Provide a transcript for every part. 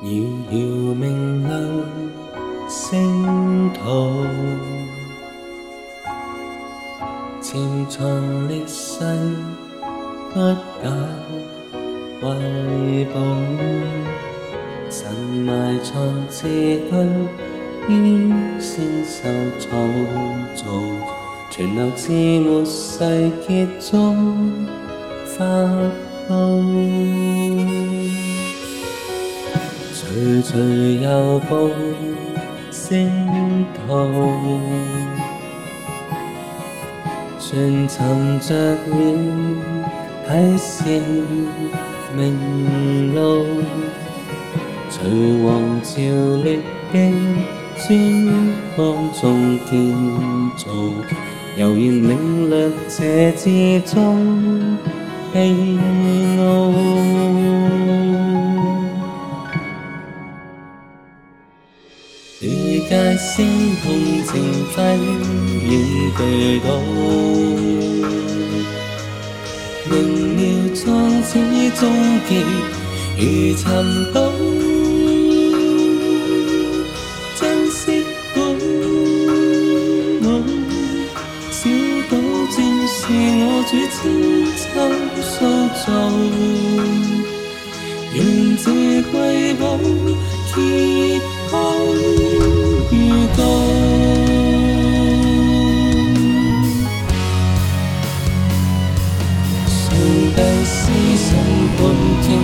遥遥明亮星途，潜藏历史不解瑰宝，神埋藏智慧，天仙手创造，传留至末世结中发布。徐徐又步星途，寻寻着了启示明路，随王朝历经千光中天造，悠然领略这之中气傲。雨界丝痛情飞，仍对到。明了从此终结，如尘宝。珍惜好梦，小岛正是我最千秋塑造，愿这瑰宝。帝施審判天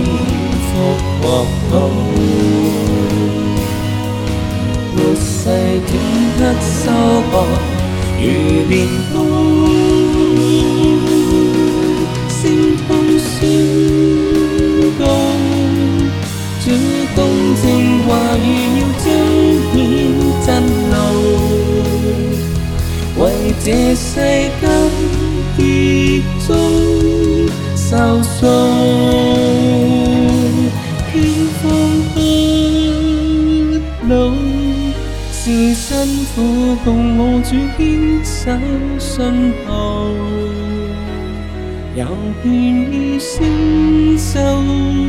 福或報，末世竟不收穫如蓮風，聲通宣告主公正話語要彰顯真路，為這世間結束。就算天空不老，是辛苦，共我主牵手信旁，有便意星宿。